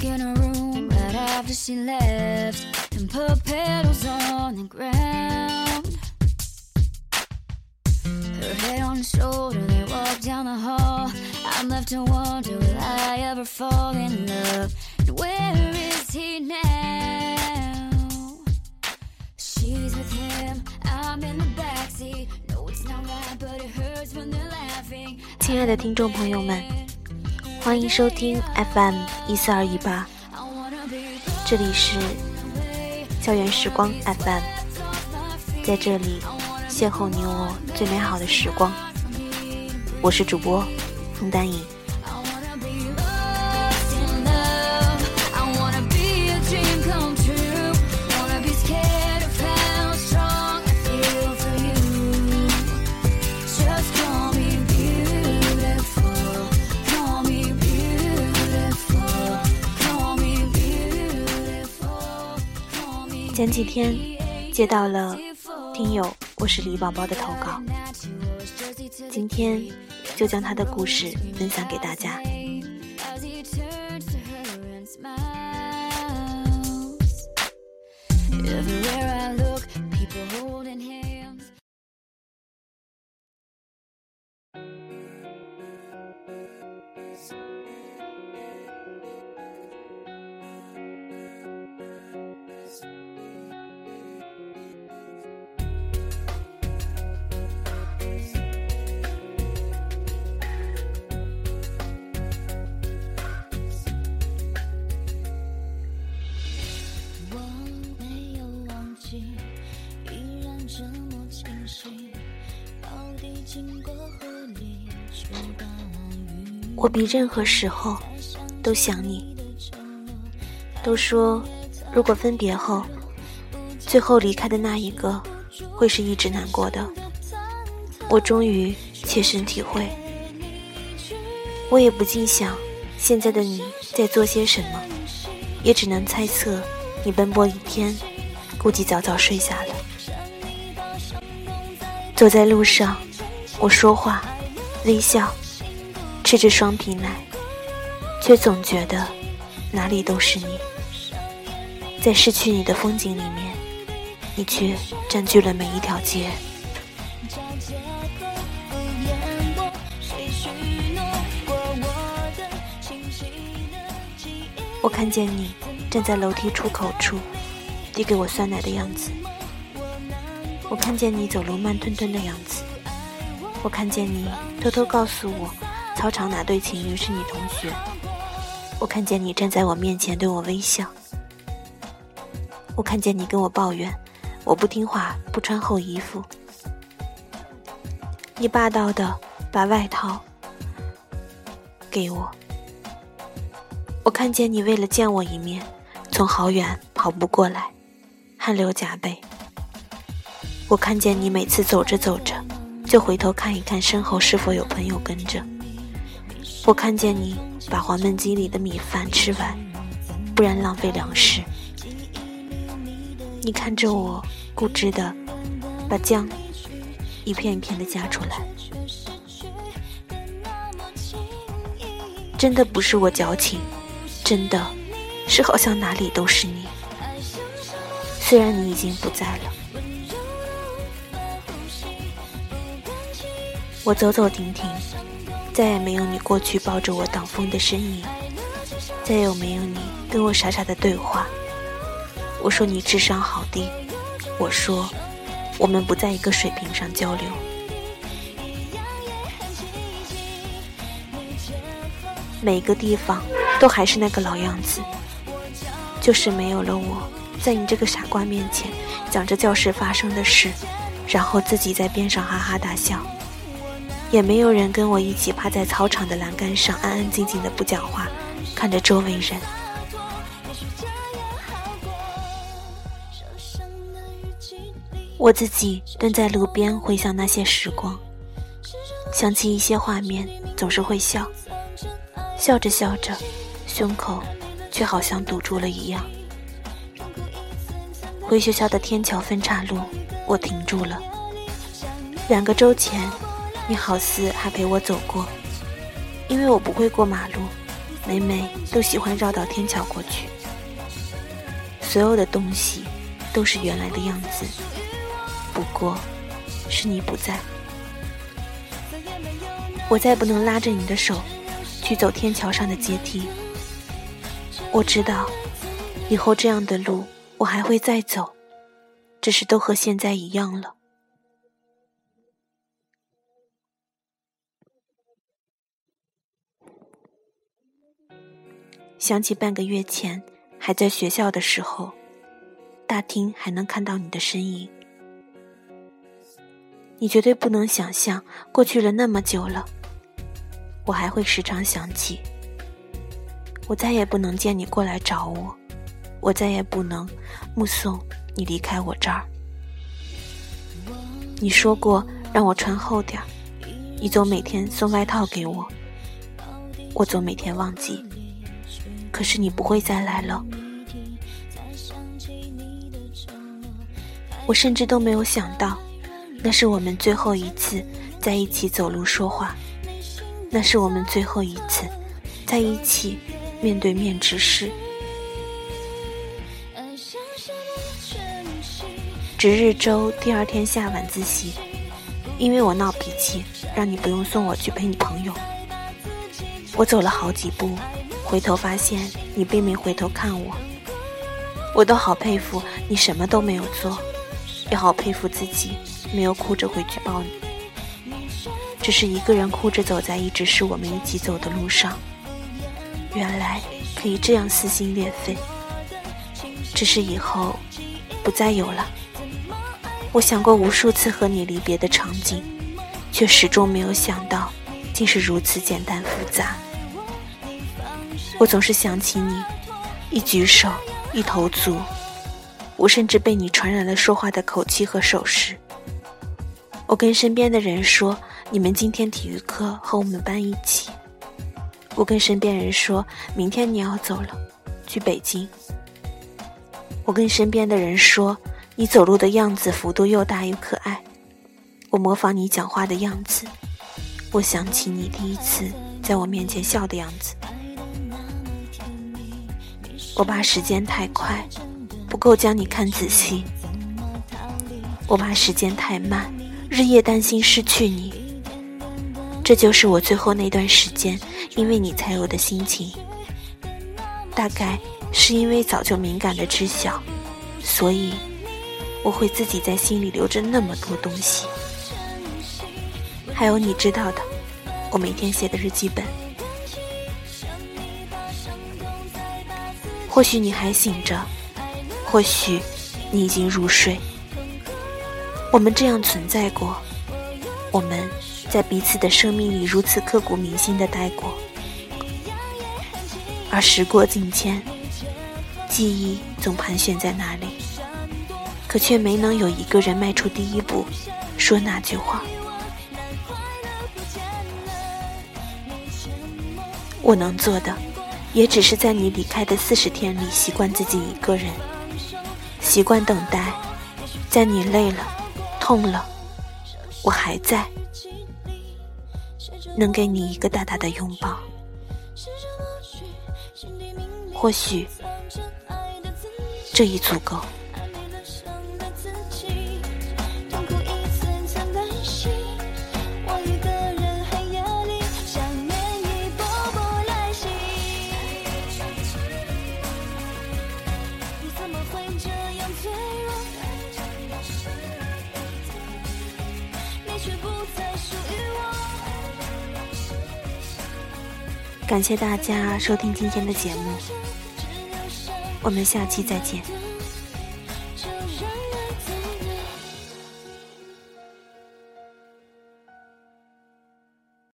in bed, stuck in a room right after she left, and put petals on the ground. Her head on his shoulder, they walk down the hall. I'm left to wonder, will I ever fall in love? And where is he now? She's with him, I'm in the backseat. No, it's not right, but it hurts when they're laughing. 亲爱的听众朋友们， 欢迎收听 FM 一四二一八，这里是校园时光 FM，在这里邂逅你我最美好的时光。我是主播风丹影。前几天接到了听友我是李宝宝的投稿，今天就将他的故事分享给大家。As 我比任何时候都想你。都说，如果分别后，最后离开的那一个，会是一直难过的。我终于切身体会。我也不禁想，现在的你在做些什么，也只能猜测，你奔波一天，估计早早睡下了。走在路上，我说话，微笑。吃着双皮奶，却总觉得哪里都是你。在失去你的风景里面，你却占据了每一条街。我看见你站在楼梯出口处，递给我酸奶的样子。我看见你走路慢吞吞的样子。我看见你偷偷告诉我，操场哪对情侣是你同学。我看见你站在我面前对我微笑。我看见你跟我抱怨，我不听话，不穿厚衣服。你霸道的把外套给我。我看见你为了见我一面，从好远跑步过来，汗流浃背。我看见你每次走着走着，就回头看一看身后是否有朋友跟着。我看见你把黄焖鸡里的米饭吃完，不然浪费粮食。你看着我，固执的把酱一片一片的夹出来。真的不是我矫情，真的是好像哪里都是你。虽然你已经不在了，我走走停停，再也没有你过去抱着我挡风的身影，再也没有你跟我傻傻的对话。我说你智商好低，我说我们不在一个水平上交流。每个地方都还是那个老样子，就是没有了我，在你这个傻瓜面前讲着教室发生的事，然后自己在边上哈哈大笑，也没有人跟我一起趴在操场的栏杆上安安静静的不讲话，看着周围人。我自己蹲在路边回想那些时光，想起一些画面，总是会笑。笑着笑着，胸口却好像堵住了一样。回学校的天桥分岔路，我停住了。两个周前，你好似还陪我走过，因为我不会过马路，每每都喜欢绕到天桥过去。所有的东西都是原来的样子，不过是你不在。我再不能拉着你的手去走天桥上的阶梯。我知道，以后这样的路我还会再走，只是都和现在一样了。想起半个月前还在学校的时候，大厅还能看到你的身影。你绝对不能想象，过去了那么久了，我还会时常想起。我再也不能见你过来找我，我再也不能目送你离开我这儿。你说过让我穿厚点儿，你总每天送外套给我，我总每天忘记。可是你不会再来了，我甚至都没有想到，那是我们最后一次在一起走路说话，那是我们最后一次在一起面对面直视。值日周第二天下晚自习，因为我闹脾气，让你不用送我去陪你朋友，我走了好几步。回头发现你并没回头看我，我都好佩服你什么都没有做，也好佩服自己没有哭着回去抱你，只是一个人哭着走在一直是我们一起走的路上。原来可以这样撕心裂肺，只是以后不再有了。我想过无数次和你离别的场景，却始终没有想到，竟是如此简单复杂。我总是想起你，一举手，一投足，我甚至被你传染了说话的口气和手势。我跟身边的人说，你们今天体育课和我们班一起。我跟身边人说，明天你要走了，去北京。我跟身边的人说，你走路的样子幅度又大又可爱。我模仿你讲话的样子，我想起你第一次在我面前笑的样子。我怕时间太快，不够将你看仔细；我怕时间太慢，日夜担心失去你。这就是我最后那段时间因为你才有的心情。大概是因为早就敏感的知晓，所以我会自己在心里留着那么多东西。还有你知道的，我每天写的日记本。或许你还醒着，或许你已经入睡。我们这样存在过，我们在彼此的生命里如此刻骨铭心的待过。而时过境迁，记忆总盘旋在那里，可却没能有一个人迈出第一步，说那句话。我能做的。也只是在你离开的四十天里，习惯自己一个人，习惯等待，在你累了、痛了，我还在，能给你一个大大的拥抱。或许，这已足够。感谢大家收听今天的节目，我们下期再见。